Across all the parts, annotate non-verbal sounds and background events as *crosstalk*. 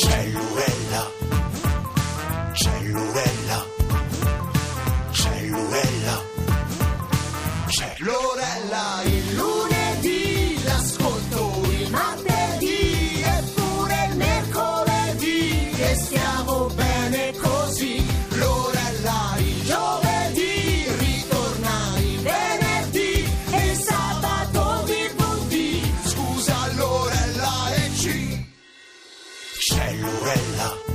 Cellulella, Cellulella.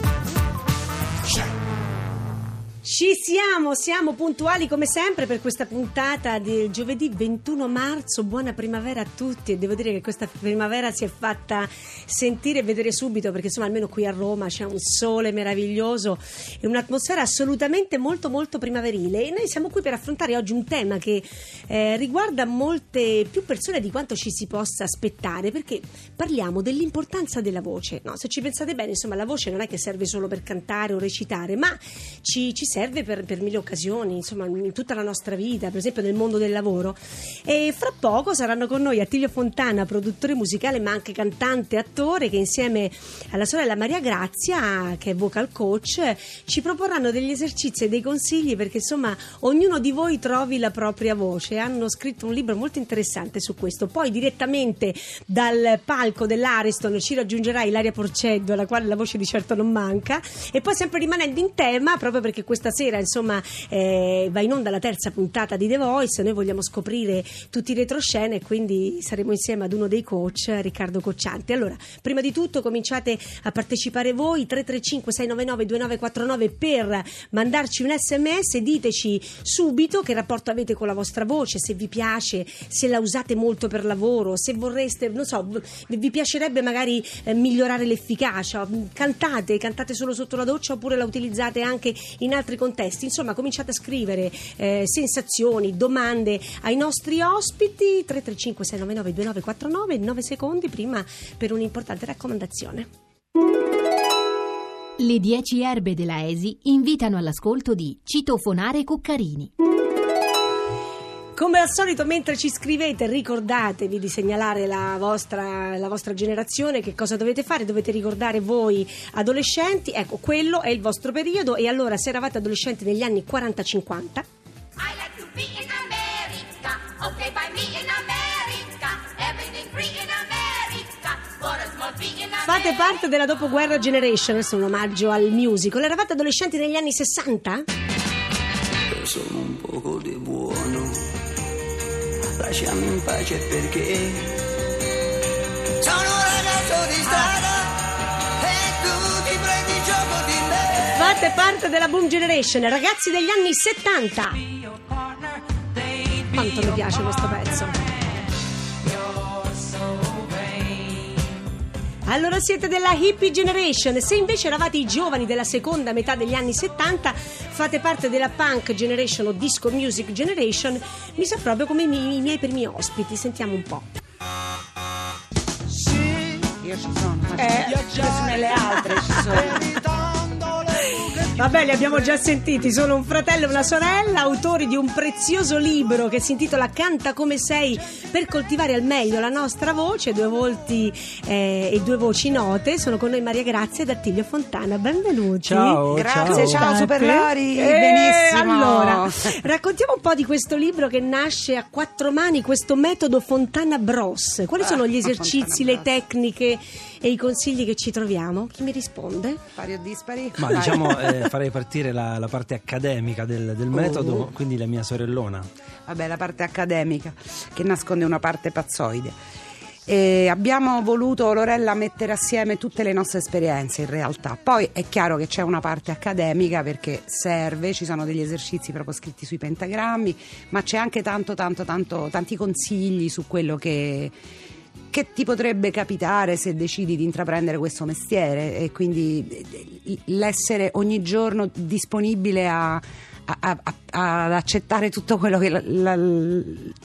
Ci siamo, siamo puntuali come sempre per questa puntata del giovedì 21 marzo. Buona primavera a tutti e devo dire che questa primavera si è fatta sentire e vedere subito perché insomma almeno qui a Roma c'è un sole meraviglioso e un'atmosfera assolutamente molto molto primaverile e noi siamo qui per affrontare oggi un tema che eh, riguarda molte più persone di quanto ci si possa aspettare perché parliamo dell'importanza della voce. No, se ci pensate bene, insomma la voce non è che serve solo per cantare o recitare, ma ci, ci serve per, per mille occasioni, insomma, in tutta la nostra vita, per esempio nel mondo del lavoro. E fra poco saranno con noi Attilio Fontana, produttore musicale ma anche cantante e attore, che insieme alla sorella Maria Grazia, che è vocal coach, ci proporranno degli esercizi e dei consigli perché insomma ognuno di voi trovi la propria voce. Hanno scritto un libro molto interessante su questo. Poi direttamente dal palco dell'Ariston ci raggiungerà Ilaria Porceddo, alla quale la voce di certo non manca. E poi sempre rimanendo in tema, proprio perché questa sera insomma eh, va in onda la terza puntata di The Voice, noi vogliamo scoprire tutti i retroscene e quindi saremo insieme ad uno dei coach, Riccardo Coccianti. Allora, prima di tutto cominciate a partecipare voi 335 699 2949 per mandarci un sms diteci subito che rapporto avete con la vostra voce, se vi piace, se la usate molto per lavoro, se vorreste, non so, vi piacerebbe magari eh, migliorare l'efficacia, cantate, cantate solo sotto la doccia oppure la utilizzate anche in altri contesti, insomma cominciate a scrivere eh, sensazioni, domande ai nostri ospiti 335 699 2949 9 secondi prima per un'importante raccomandazione. Le 10 erbe della Esi invitano all'ascolto di Citofonare Cuccarini. Come al solito, mentre ci scrivete, ricordatevi di segnalare la vostra, la vostra generazione, che cosa dovete fare, dovete ricordare voi adolescenti, ecco, quello è il vostro periodo e allora se eravate adolescenti negli anni 40-50, I like to be in America. Okay, by me in America. Everything free in America. What a small bee in America. fate parte della dopoguerra generation, questo è un omaggio al musical, eravate adolescenti negli anni 60? Io sono un poco di buono, lasciami in pace perché sono un ragazzo di strada e tu ti prendi gioco di me. Fate parte della boom generation, ragazzi degli anni 70. Quanto mi piace questo pezzo. Allora siete della hippie generation, se invece eravate i giovani della seconda metà degli anni 70, fate parte della punk generation o disco music generation, mi sa proprio come i miei, i miei primi ospiti, sentiamo un po'. Io ci sono, Eh. nelle altre ci sono. Vabbè, li abbiamo già sentiti, sono un fratello e una sorella, autori di un prezioso libro che si intitola Canta come sei per coltivare al meglio la nostra voce, due volti eh, e due voci note. Sono con noi Maria Grazia ed Attilio Fontana, benvenuti. Ciao, Grazie, ciao, State? Super Lori, Eh, benissimo. Allora, raccontiamo un po' di questo libro che nasce a quattro mani, questo metodo Fontana Bros. Quali sono gli esercizi, le tecniche e i consigli che ci troviamo? Chi mi risponde? Pari o dispari? Ma Vai. diciamo eh, *laughs* farei partire la, la parte accademica del, del metodo, quindi la mia sorellona. Vabbè, la parte accademica che nasconde una parte pazzoide. E abbiamo voluto, Lorella, mettere assieme tutte le nostre esperienze in realtà. Poi è chiaro che c'è una parte accademica perché serve, ci sono degli esercizi proprio scritti sui pentagrammi, ma c'è anche tanto, tanto, tanto, tanti consigli su quello che, che ti potrebbe capitare se decidi di intraprendere questo mestiere? E quindi eh, l'essere ogni giorno disponibile a, a- a- a- ad accettare tutto quello che la- la-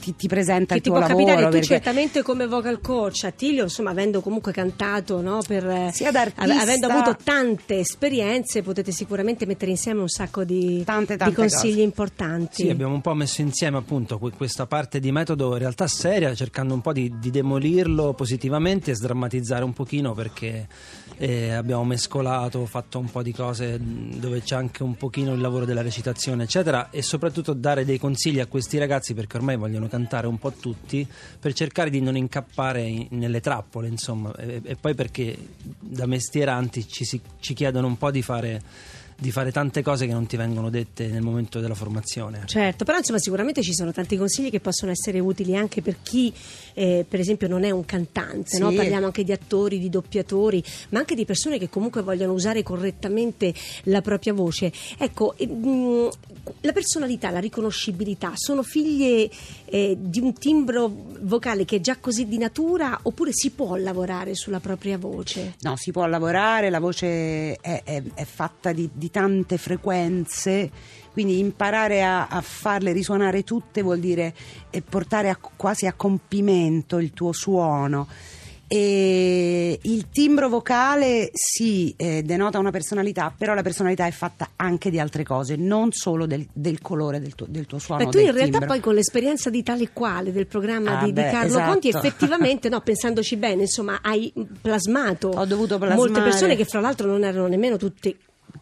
ti, ti presenta che il ti tuo può lavoro. capitare tu perché- certamente come vocal coach Attilio insomma avendo comunque cantato no, per, eh, Sia da ave- artista- avendo avuto tante esperienze potete sicuramente mettere insieme un sacco di, Tante, di tante consigli cose. importanti Sì, abbiamo un po' messo insieme appunto que- questa parte di metodo in realtà seria, cercando un po' di, di demolirlo positivamente e sdrammatizzare un pochino perché eh, abbiamo mescolato, fatto un po' di cose dove c'è anche un pochino il lavoro della recitazione, eccetera, e soprattutto dare dei consigli a questi ragazzi perché ormai vogliono cantare un po' tutti per cercare di non incappare in- nelle trappole, insomma, e, e poi perché da mestieranti ci, si- ci chiedono un po' di fare di fare tante cose che non ti vengono dette nel momento della formazione. Certo, però insomma sicuramente ci sono tanti consigli che possono essere utili anche per chi eh, per esempio non è un cantante, Sì. no? parliamo anche di attori, di doppiatori, ma anche di persone che comunque vogliono usare correttamente la propria voce. Ecco, eh, mh, la personalità, la riconoscibilità sono figlie eh, di un timbro vocale che è già così di natura oppure si può lavorare sulla propria voce? No, si può lavorare, la voce è, è- è fatta di, di tante frequenze, quindi imparare a, a farle risuonare tutte vuol dire eh, portare a- quasi a compimento il tuo suono. E il timbro vocale sì, eh, denota una personalità, però la personalità è fatta anche di altre cose, non solo del, del colore del tuo, del tuo suono. Ma tu in realtà timbro. poi con l'esperienza di tale e quale del programma Ah, di, di beh, Carlo esatto. Conti effettivamente, no, *laughs* pensandoci bene, insomma, hai plasmato molte persone che fra l'altro non erano nemmeno tutte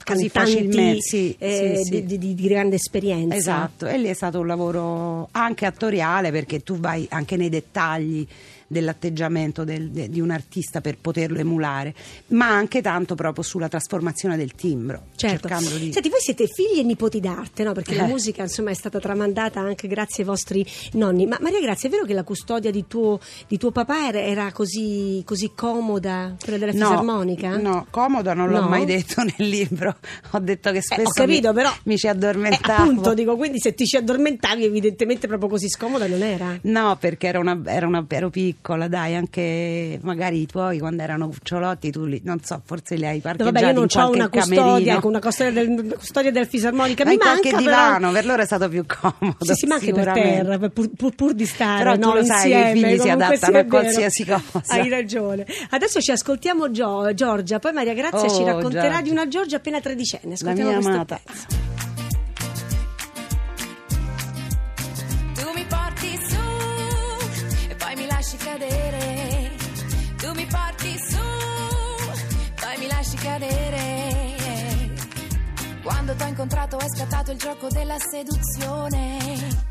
cantanti facilmente, sì, eh, sì, sì. Di, di- di grande esperienza. Esatto, e lì è stato un lavoro anche attoriale perché tu vai anche nei dettagli dell'atteggiamento del- de- di un artista per poterlo emulare, ma anche tanto proprio sulla trasformazione del timbro, Certo. di... Senti, voi siete figli e nipoti d'arte, no? Perché la Eh. musica insomma è stata tramandata anche grazie ai vostri nonni. Ma Maria Grazia, è vero che la custodia di tuo, di tuo papà era, era così, così comoda, quella della No, fisarmonica? No, comodo non l'ho No? mai detto nel libro. *laughs* Ho detto che Eh, spesso ho capito, mi, però. mi ci Eh, addormentavo. appunto, dico, quindi se ti ci addormentavi, evidentemente proprio così scomoda non era. No, perché era una, era una- ero piccola, dai, anche magari i tuoi quando erano cucciolotti, tu li, non so, forse li hai No, parcheggiati vabbè, io non ho una custodia, camerino. ecco, una custodia, del, custodia della fisarmonica. Ma Mi in qualche manca, però- divano, per loro è stato più comodo. Sì, sì, ma anche per terra, pur, pur- pur di stare Però tu no, lo sai i figli si adattano a qualsiasi cosa. Hai ragione. Adesso ci ascoltiamo Gio- Giorgia, poi Maria Grazia Oh, ci racconterà Giorgia. di una Giorgia appena tredicenne. La Ascoltiamo mia questo amata. pezzo. Lasci cadere. Quando t'ho incontrato è scattato il gioco della seduzione.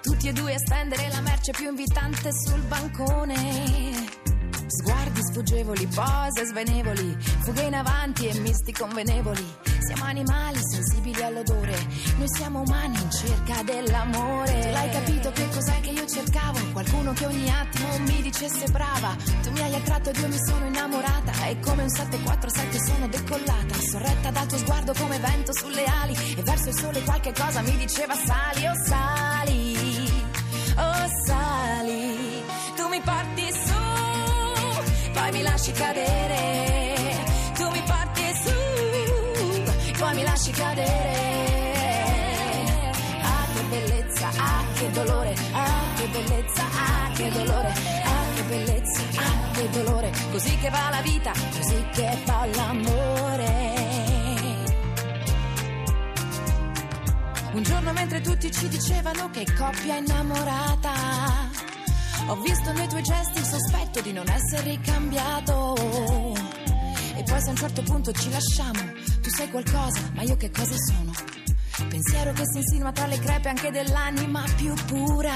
Tutti e due a stendere la merce più invitante sul bancone. Sguardi sfuggevoli, pose svenevoli, fughe in avanti e misti convenevoli. Siamo animali sensibili all'odore, noi siamo umani in cerca dell'amore. Tu l'hai capito che cos'è che io cercavo? Qualcuno che ogni attimo mi dicesse brava. Tu mi hai attratto ed io mi sono innamorata. E come un 747 sono decollata, sorretta dal tuo sguardo come vento sulle ali. E verso il sole qualche cosa mi diceva sali, oh sali, oh sali. Tu mi porti su, poi mi lasci cadere. Mi lasci cadere. Ah che bellezza, ah che dolore, ah che bellezza, ah che dolore, ah che bellezza, ah che dolore. Così che va la vita, così che va l'amore. Un giorno mentre tutti ci dicevano che coppia innamorata, ho visto nei tuoi gesti il sospetto di non essere ricambiato. Se a un certo punto ci lasciamo, tu sei qualcosa, ma io che cosa sono? Pensiero che si insinua tra le crepe anche dell'anima più pura.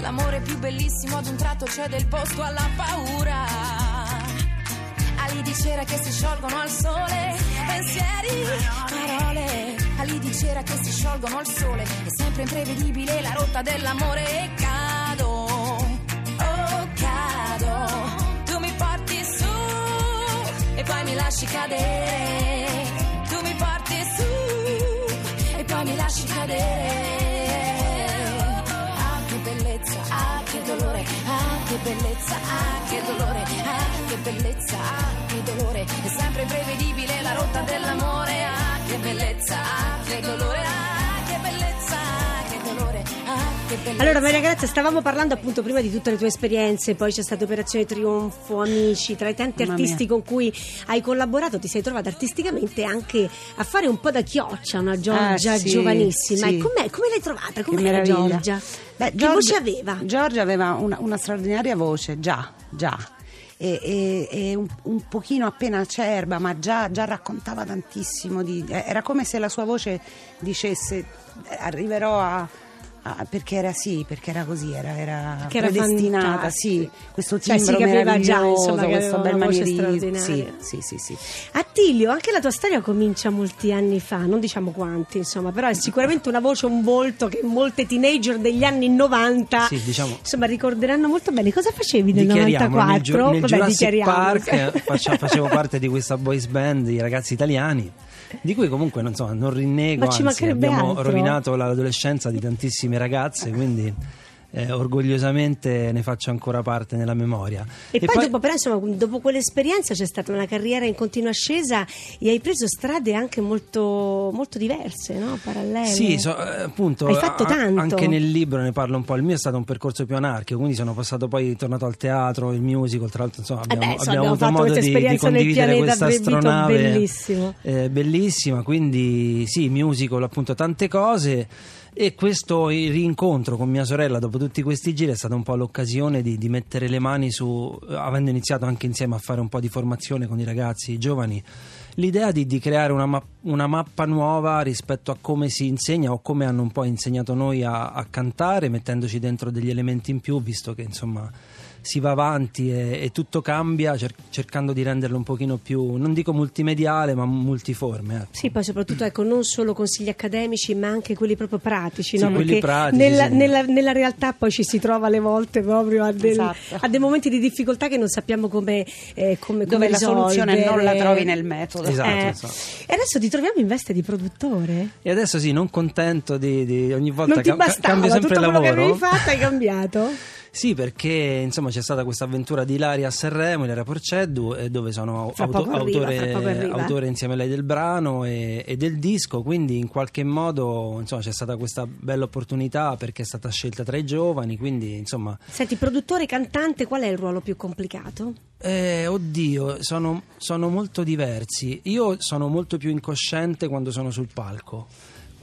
L'amore più bellissimo ad un tratto cede il posto alla paura. Ali di cera che si sciolgono al sole, pensieri, parole. Ali di cera che si sciolgono al sole, è sempre imprevedibile la rotta dell'amore e cado, poi mi lasci cadere. Tu mi porti su e poi mi lasci cadere. Ah che bellezza, ah che dolore, ah che bellezza, ah che dolore, ah che bellezza, ah che dolore. È sempre imprevedibile la rotta dell'amore, ah che bellezza, ah, che dolore, ah, Allora Maria Grazia, stavamo parlando appunto prima di tutte le tue esperienze, poi c'è stata Operazione Trionfo, Amici, tra i tanti Mamma artisti mia. con cui hai collaborato, ti sei trovata artisticamente anche a fare un po' da chioccia, una Giorgia Ah, sì, giovanissima. sì. E come l'hai trovata? Com'era meraviglia. Giorgia? Beh, che Giorgia- voce aveva? Giorgia aveva una, una straordinaria voce, già, già. E, e- e un, un pochino appena acerba, ma già, già raccontava tantissimo. di- eh, era come se la sua voce dicesse: eh, Arriverò a. a- perché era sì, perché era così, era, era era predestinata, sì, questo Cioè, si timbro capiva già, insomma, che questo bel manierismo. Sì, sì, sì, sì. Attilio, anche la tua storia comincia molti anni fa, non diciamo quanti, insomma, però è sicuramente una voce, un volto che molte teenager degli anni 90 Sì, diciamo- insomma ricorderanno molto bene. Cosa facevi nel Dichiariamo, 94? nel, nel Vabbè, Jurassic. Park eh, facevo parte di questa boys band di ragazzi italiani di cui comunque non, so, non rinnego Ma anzi abbiamo altro. rovinato l'adolescenza di tantissime ragazze quindi eh, orgogliosamente ne faccio ancora parte nella memoria E, poi, dopo, però, insomma, dopo quell'esperienza c'è stata una carriera in continua ascesa e hai preso strade anche molto, molto diverse, no? Parallele. Sì, so- eh, appunto, Hai fatto a- tanto. anche nel libro ne parlo un po'. Il mio è stato un percorso più anarchico, quindi sono passato poi tornato al teatro, il musical, tra l'altro insomma, Eh beh, abbiamo, insomma, abbiamo abbiamo avuto fatto modo questa di, di condividere questa astronave bellissimo. eh, bellissima, quindi sì, musical, appunto tante cose. E questo rincontro con mia sorella dopo tutti questi giri è stata un po' l'occasione di, di mettere le mani su, avendo iniziato anche insieme a fare un po' di formazione con i ragazzi, i giovani, l'idea di, di creare una, ma- una mappa nuova rispetto a come si insegna o come hanno un po' insegnato noi a, a cantare, mettendoci dentro degli elementi in più, visto che insomma si va avanti e, e tutto cambia, cer- cercando di renderlo un pochino più, non dico multimediale, ma multiforme. ecco. Sì, poi soprattutto ecco, non solo consigli accademici, ma anche quelli proprio pratici, Sì, no? quelli Perché pratici, nella, sì. nella- nella realtà poi ci si trova alle volte proprio a, del- Esatto. a dei momenti di difficoltà che non sappiamo come, eh, come, Dove come la soluzione non la risolvere. trovi nel metodo. Esatto, Eh, esatto. E adesso ti troviamo in veste di produttore? E adesso sì, non contento di, di- ogni volta non ti ca- bastava, cambio tutto sempre quello che lavoro. avevi fatto hai cambiato? *laughs* Sì, perché insomma c'è stata questa avventura di Ilaria a Sanremo, Ilaria Porceddu, eh, dove sono auto- arriva, autore, autore insieme a lei del brano e, e del disco, quindi in qualche modo insomma, c'è stata questa bella opportunità perché è stata scelta tra i giovani, quindi insomma... Senti, produttore, cantante, qual è il ruolo più complicato? Eh, oddio, sono, sono molto diversi. Io sono molto più incosciente quando sono sul palco.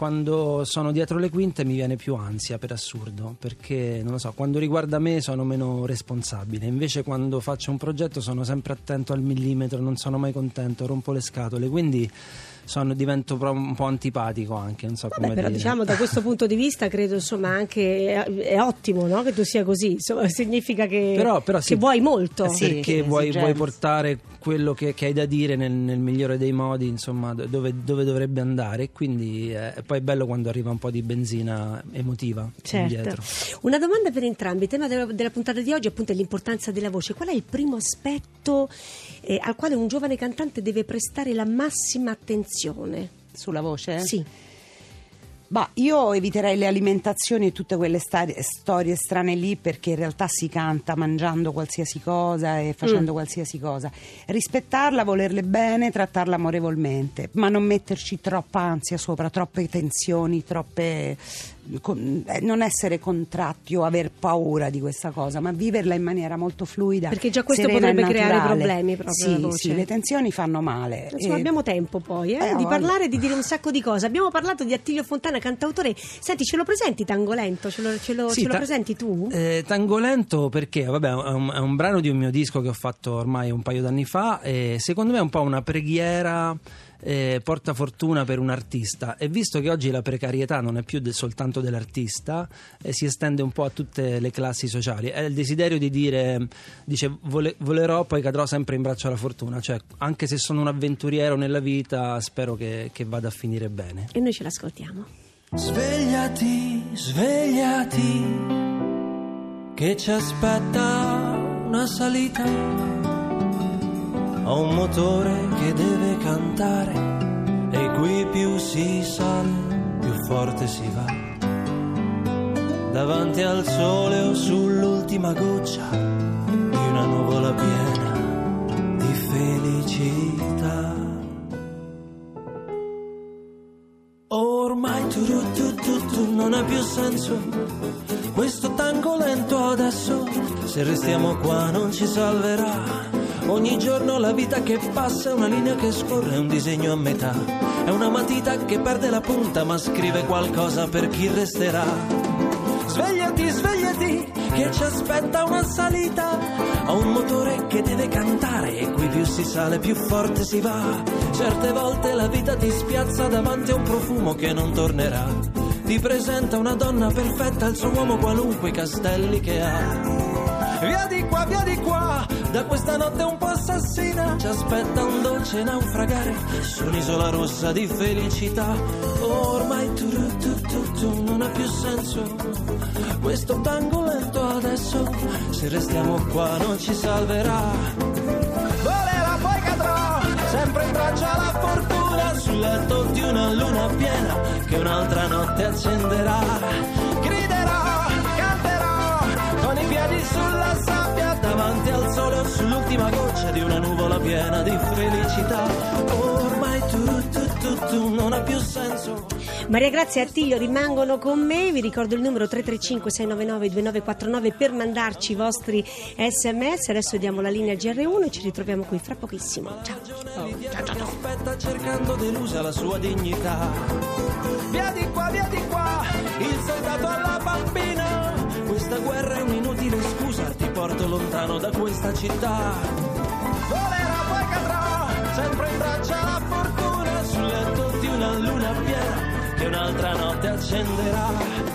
Quando sono dietro le quinte mi viene più ansia per assurdo, perché non lo so, quando riguarda me sono meno responsabile. Invece quando faccio un progetto sono sempre attento al millimetro, non sono mai contento, rompo le scatole, quindi sono- divento un po' antipatico anche, non so Vabbè, come però dire. diciamo da questo punto di vista credo insomma anche è, è ottimo no? che tu sia così, insomma, significa che, Però, però sì, che vuoi molto. è Sì, perché sì, vuoi, vuoi portare quello che, che hai da dire nel, nel migliore dei modi, insomma, do- dove, dove dovrebbe andare. Quindi eh, poi è bello quando arriva un po' di benzina emotiva Certo. indietro. Una domanda per entrambi. Il tema della, della puntata di oggi appunto è l'importanza della voce. Qual è il primo aspetto eh, al quale un giovane cantante deve prestare la massima attenzione? Sulla voce? Sì. Bah, io eviterei le alimentazioni e tutte quelle stari- storie strane lì perché in realtà si canta mangiando qualsiasi cosa e facendo qualsiasi cosa. Rispettarla, volerle bene, trattarla amorevolmente, ma non metterci troppa ansia sopra, troppe tensioni, troppe. Con- eh, non essere contratti o aver paura di questa cosa, ma viverla in maniera molto fluida. Perché già questo potrebbe creare problemi proprio Sì, sì, le tensioni fanno male. Insomma, E- abbiamo tempo poi eh, Eh, di parlare e di dire un sacco di cose. Abbiamo parlato di Attilio Fontana, cantautore. Senti, ce lo presenti Tangolento? Ce lo, ce lo- Sì, ce lo ta- presenti tu? Eh, Tangolento perché vabbè, è, un, è un brano di un mio disco che ho fatto ormai un paio d'anni fa e secondo me è un po' una preghiera eh, porta fortuna per un artista e visto che oggi la precarietà non è più de- soltanto dell'artista eh, si estende un po' a tutte le classi sociali è il desiderio di dire dice "Vole- volerò poi cadrò sempre in braccio alla fortuna cioè anche se sono un avventuriero nella vita spero che, che vada a finire bene E noi ce l'ascoltiamo. Svegliati, svegliati, che ci aspetta una salita. Ho un motore che deve cantare e qui più si sale, più forte si va. Davanti al sole o sull'ultima goccia di una nuvola piena di felicità. Ormai tu, tu, tu, tu non ha più senso questo tango lento adesso. Se restiamo qua non ci salverà Ogni giorno la vita che passa è una linea che scorre, un disegno a metà. È una matita che perde la punta ma scrive qualcosa per chi resterà. Svegliati, svegliati, che ci aspetta una salita. Ho un motore che deve cantare e qui più si sale più forte si va. Certe volte la vita ti spiazza davanti a un profumo che non tornerà. Ti presenta una donna perfetta, il suo uomo qualunque i castelli che ha. Via di qua, via di qua, da questa notte un po' assassina ci aspetta un dolce naufragare su un'isola rossa di felicità. Ormai tu, tu, tu, tu non ha più senso. Questo tango lento adesso, se restiamo qua non ci salverà. Volerà poi cadrò, sempre in braccio alla fortuna, sul letto di una luna piena che un'altra notte accenderà. Davanti al sole o sull'ultima goccia di una nuvola piena di felicità. Ormai tu, tu, tu, tu non ha più senso. Maria Grazia e Attilio rimangono con me, vi ricordo il numero 335-699-2949 per mandarci i vostri sms, adesso diamo la linea GR1 e ci ritroviamo qui fra pochissimo. Ciao. Ciao, ciao, aspetta cercando delusa la sua dignità. Via di qua, via di qua, il soldato alla bambina. Lontano da questa città. Volerò poi cadrò, sempre in braccio alla fortuna, sul letto di una luna piena che un'altra notte accenderà.